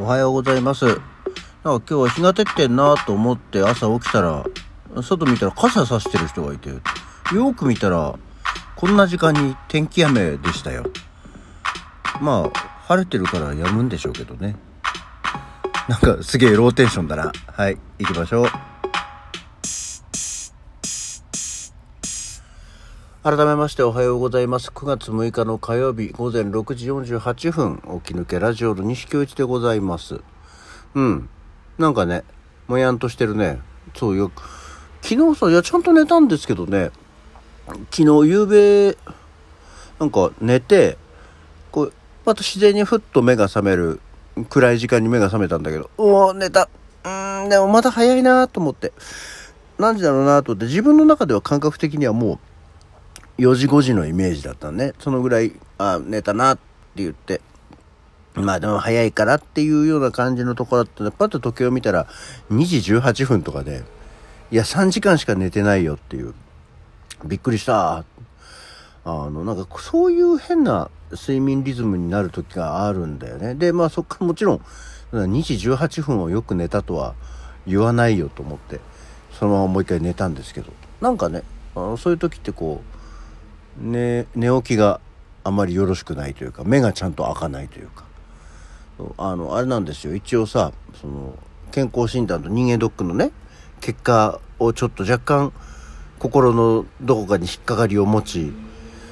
おはようございます。なんか今日は日が照ってんなと思って朝起きたら、外見たら傘さしてる人がいて、よく見たら、こんな時間に天気雨でしたよ。まあ、晴れてるからやむんでしょうけどね。なんかすげえローテンションだな。はい、行きましょう。改めましておはようございます。9月6日の火曜日午前6時48分、起き抜けラジオの西京一でございます。うん。なんかね、もやんとしてるね。そうよ。昨日さ、いや、ちゃんと寝たんですけどね、昨日夕べ、なんか寝て、こう、また自然にふっと目が覚める、暗い時間に目が覚めたんだけど、うお寝た。うーん、でもまだ早いなと思って。何時だろうなと思って、自分の中では感覚的にはもう、4時5時のイメージだったね。そのぐらい、あ、寝たなって言って。まあでも早いからっていうような感じのところだったんで、パッと時計を見たら2時18分とかで、いや3時間しか寝てないよっていう。びっくりした。あの、なんかそういう変な睡眠リズムになる時があるんだよね。で、まあそっからもちろん、2時18分をよく寝たとは言わないよと思って、そのままもう一回寝たんですけど。なんかね、あのそういう時ってこう、ね、寝起きがあまりよろしくないというか目がちゃんと開かないというか。あのあれなんですよ。一応さその健康診断と人間ドックのね結果をちょっと若干心のどこかに引っかかりを持ち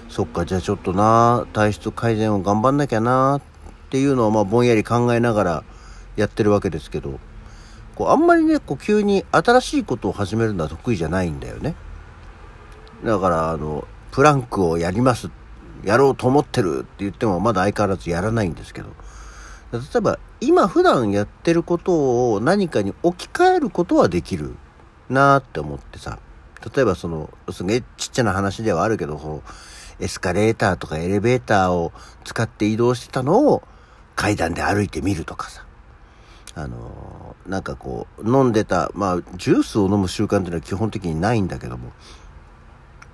そっかじゃあちょっとな体質改善を頑張んなきゃなっていうのをまあぼんやり考えながらやってるわけですけどこうあんまりねこう急に新しいことを始めるのは得意じゃないんだよね。だからあのプランクをやりますやろうと思ってるって言ってもまだ相変わらずやらないんですけど。例えば今普段やってることを何かに置き換えることはできるなって思ってさ。例えばそのすげえちっちゃな話ではあるけどエスカレーターとかエレベーターを使って移動してたのを階段で歩いてみるとかさ。あのー、なんかこう飲んでたまあジュースを飲む習慣っていうのは基本的にないんだけども。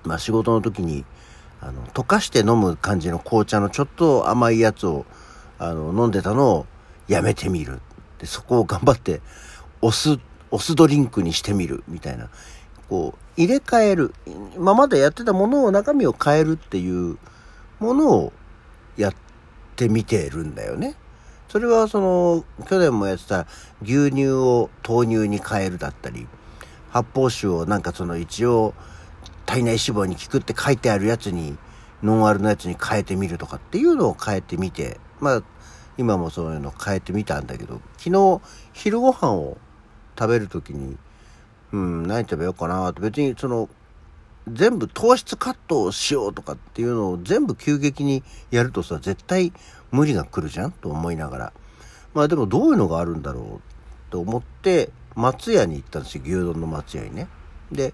まあ仕事の時に、あの、溶かして飲む感じの紅茶のちょっと甘いやつを、あの、飲んでたのをやめてみる。で、そこを頑張って、お酢、お酢ドリンクにしてみる。みたいな。こう、入れ替える。今までやってたものを中身を変えるっていうものをやってみてるんだよね。それはその、去年もやってた牛乳を豆乳に変えるだったり、発泡酒をなんかその一応、体内脂肪に効くって書いてあるやつに、ノンアルのやつに変えてみるとかっていうのを変えてみて、まあ、今もそういうの変えてみたんだけど、昨日、昼ご飯を食べるときに、うん、何食べようかなって、別にその、全部糖質カットをしようとかっていうのを全部急激にやるとさ、絶対無理が来るじゃんと思いながら。まあでもどういうのがあるんだろうと思って、松屋に行ったんですよ、牛丼の松屋にね。で、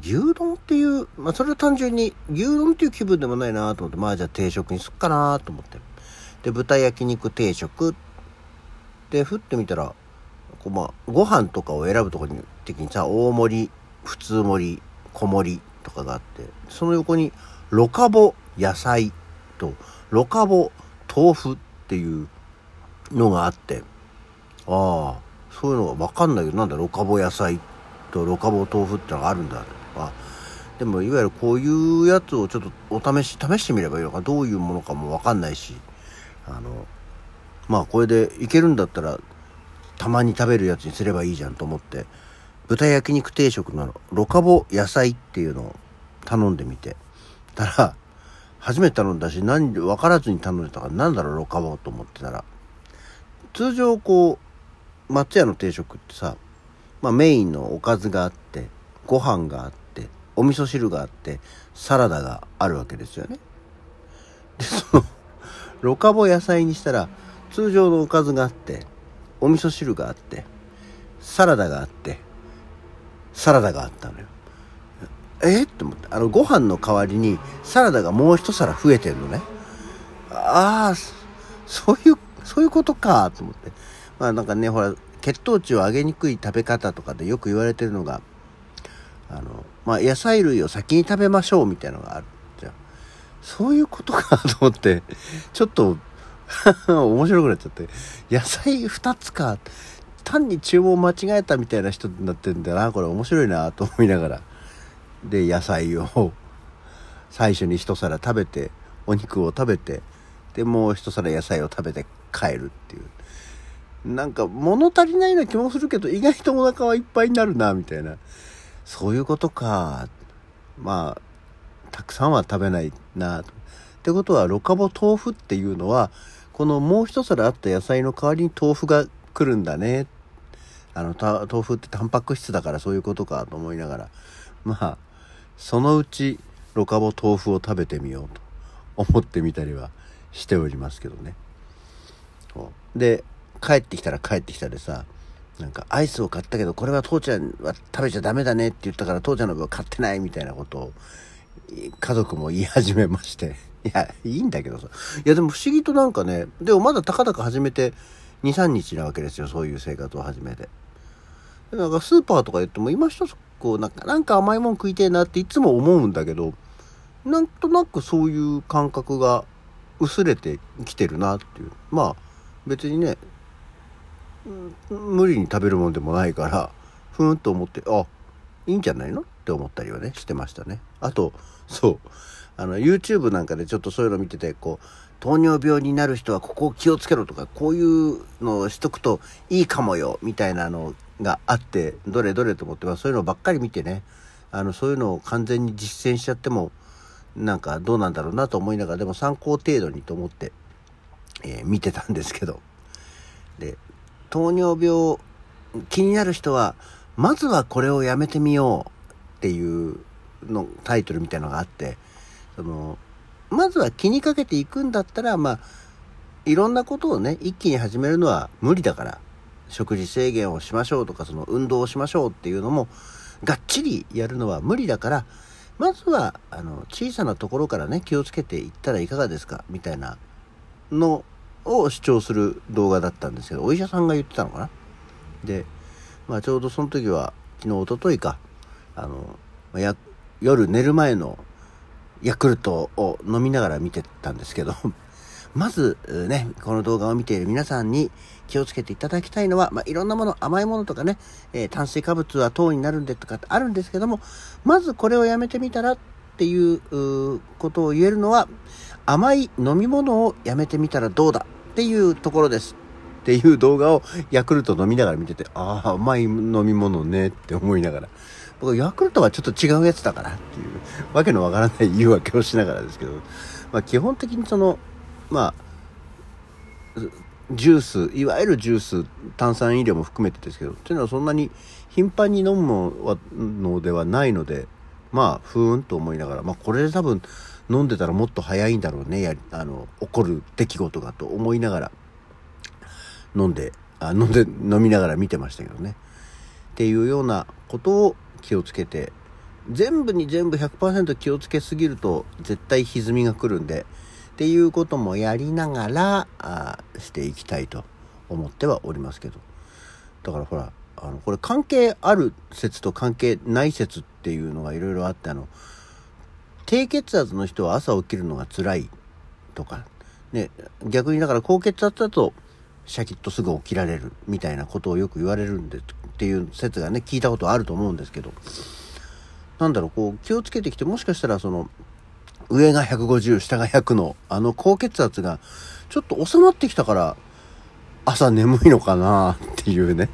牛丼っていう、まあそれは単純に牛丼っていう気分でもないなと思って、まあじゃあ定食にすっかなと思って。で、豚焼肉定食で、ふってみたら、こうまあ、ご飯とかを選ぶとこに、的にさ、大盛り、普通盛り、小盛りとかがあって、その横に、ロカボ野菜と、ロカボ豆腐っていうのがあって、ああ、そういうのがわかんないけど、なんだ、ロカボ野菜とロカボ豆腐ってのがあるんだとか、でもいわゆるこういうやつをちょっとお試し、試してみればいいのか、どういうものかもわかんないし、あの、まあこれでいけるんだったら、たまに食べるやつにすればいいじゃんと思って、豚焼肉定食のロカボ野菜っていうのを頼んでみて、たら、初めて頼んだし、何、分からずに頼んでたか。ら、なんだろう、ロカボと思ってたら、通常こう、松屋の定食ってさ、まあメインのおかずがあって、ご飯があって、お味噌汁があって、サラダがあるわけですよね。で、その、ロカボ野菜にしたら、通常のおかずがあって、お味噌汁があって、サラダがあって、サラダがあったのよ。え？って思って、あの、ご飯の代わりに、サラダがもう一皿増えてんのね。ああ、そういう、そういうことか、と思って。まあなんかね、ほら、血糖値を上げにくい食べ方とかでよく言われてるのが、あの、まあ野菜類を先に食べましょうみたいなのがあるじゃん。そういうことかと思って、ちょっと、面白くなっちゃって。野菜2つか。単に注文間違えたみたいな人になってんだな。これ面白いなと思いながら。で、野菜を最初に一皿食べて、お肉を食べて、で、もう一皿野菜を食べて帰るっていう。なんか物足りないような気もするけど、意外とお腹はいっぱいになるな、みたいな。そういうことか。まあ、たくさんは食べないな。ってことは、ロカボ豆腐っていうのは、このもう一皿あった野菜の代わりに豆腐が来るんだね。あの、豆腐ってタンパク質だからそういうことかと思いながら。まあ、そのうち、ロカボ豆腐を食べてみようと思ってみたりはしておりますけどね。で、帰ってきたら帰ってきたでさ、なんかアイスを買ったけど、これは父ちゃんは食べちゃダメだねって言ったから父ちゃんの分は買ってないみたいなことを家族も言い始めまして。いや、いいんだけどさ。いや、でも不思議となんかね、でもまだたかだか始めて2、3日なわけですよ。そういう生活を始めて。なんかスーパーとか言っても今一つこうなんか、なんか甘いもん食いてえなっていつも思うんだけど、なんとなくそういう感覚が薄れてきてるなっていう。まあ、別にね、無理に食べるもんでもないから、ふんと思って、あ、いいんじゃないの？って思ったりはね、してましたね。あと、そう、あの、YouTube なんかでちょっとそういうの見てて、こう、糖尿病になる人はここを気をつけろとか、こういうのをしとくといいかもよ、みたいなのがあって、どれどれと思って、まあそういうのばっかり見てね、あの、そういうのを完全に実践しちゃっても、なんかどうなんだろうなと思いながら、でも参考程度にと思って、えー、見てたんですけど。で、糖尿病気になる人は、まずはこれをやめてみようっていうのタイトルみたいのがあって、その、まずは気にかけていくんだったら、まあ、いろんなことをね、一気に始めるのは無理だから、食事制限をしましょうとか、その運動をしましょうっていうのも、がっちりやるのは無理だから、まずは、あの、小さなところからね、気をつけていったらいかがですかみたいなのを主張する動画だったんですけど、お医者さんが言ってたのかな？で、まあちょうどその時は、昨日、おとといか、あの、や夜寝る前のヤクルトを飲みながら見てたんですけど、まずね、この動画を見ている皆さんに気をつけていただきたいのは、まあ、いろんなもの、甘いものとかね、えー、炭水化物は糖になるんでとかってあるんですけども、まずこれをやめてみたらっていうことを言えるのは、甘い飲み物をやめてみたらどうだっていうところです。っていう動画をヤクルト飲みながら見てて、ああ、甘い飲み物ねって思いながら。僕、ヤクルトはちょっと違うやつだからっていう、わけのわからない言い訳をしながらですけど、まあ基本的にその、まあ、ジュース、いわゆるジュース、炭酸飲料も含めてですけど、というのはそんなに頻繁に飲むのではないので、まあ、ふーんと思いながら、まあこれで多分飲んでたらもっと早いんだろうね、やあの、起こる出来事がと思いながら、飲んで、あ飲んで、飲みながら見てましたけどね。っていうようなことを気をつけて、全部に全部100%気をつけすぎると絶対歪みが来るんで、っていうこともやりながら、あしていきたいと思ってはおりますけど。だからほら、あの、これ関係ある説と関係ない説っていうのがいろいろあって、あの、低血圧の人は朝起きるのが辛いとか、ね、逆にだから高血圧だとシャキッとすぐ起きられるみたいなことをよく言われるんでっていう説がね聞いたことあると思うんですけどなんだろうこう気をつけてきてもしかしたらその上が150下が100のあの高血圧がちょっと収まってきたから朝眠いのかなっていうね。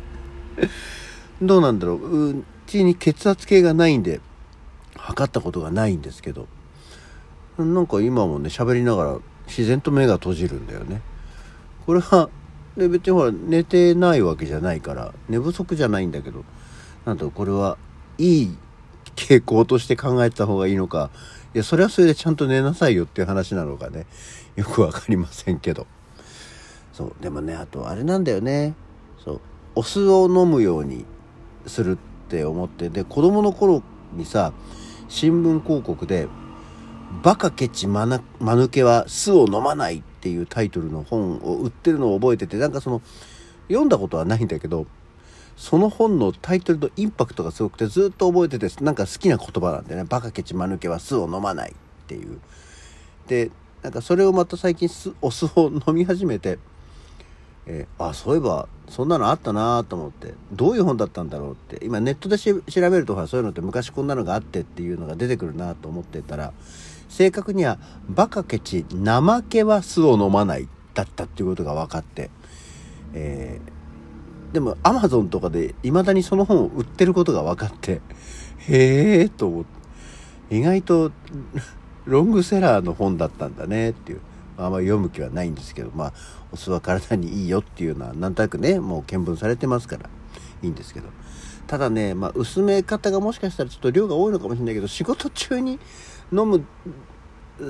どうなんだろう。うちに血圧計がないんで測ったことがないんですけど。なんか今もね喋りながら自然と目が閉じるんだよね。これはで別にほら寝てないわけじゃないから寝不足じゃないんだけどなんとこれはいい傾向として考えた方がいいのかいやそれはそれでちゃんと寝なさいよっていう話なのかね。よく分かりませんけど。そうでもねあとあれなんだよね。そうお酢を飲むようにするって思ってで子供の頃にさ新聞広告で「バカケチマヌケは酢を飲まない」っていうタイトルの本を売ってるのを覚えててなんかその読んだことはないんだけどその本のタイトルのインパクトがすごくてずっと覚えててなんか好きな言葉なんでね「バカケチマヌケは酢を飲まない」っていう。でなんかそれをまた最近お酢を飲み始めて、えー、あそういえばそんなのあったなと思ってどういう本だったんだろうって今ネットで調べるとかそういうのって昔こんなのがあってっていうのが出てくるなと思ってたら正確にはバカケチ怠けは酢を飲まないだったっていうことが分かって、えー、でもアマゾンとかで未だにその本を売ってることが分かってへえと思って意外とロングセラーの本だったんだねっていう。あんまり読む気はないんですけど、まあ、お酢は体にいいよっていうのは、なんとなくね、もう見聞されてますから、いいんですけど。ただね、まあ、薄め方がもしかしたらちょっと量が多いのかもしれないけど、仕事中に飲む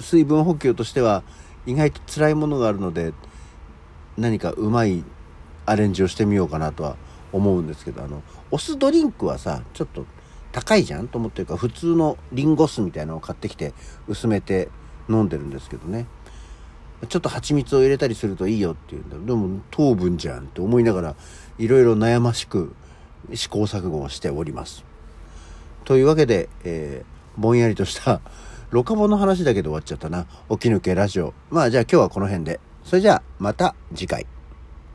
水分補給としては、意外と辛いものがあるので、何かうまいアレンジをしてみようかなとは思うんですけど、あの、お酢ドリンクはさ、ちょっと高いじゃんと思ってるから、普通のリンゴ酢みたいなのを買ってきて、薄めて飲んでるんですけどね。ちょっと蜂蜜を入れたりするといいよっていうんだでも糖分じゃんって思いながらいろいろ悩ましく試行錯誤をしております。というわけで、えー、ぼんやりとした ロカボの話だけで終わっちゃったな。起き抜けラジオ。まあじゃあ今日はこの辺で。それじゃあまた次回。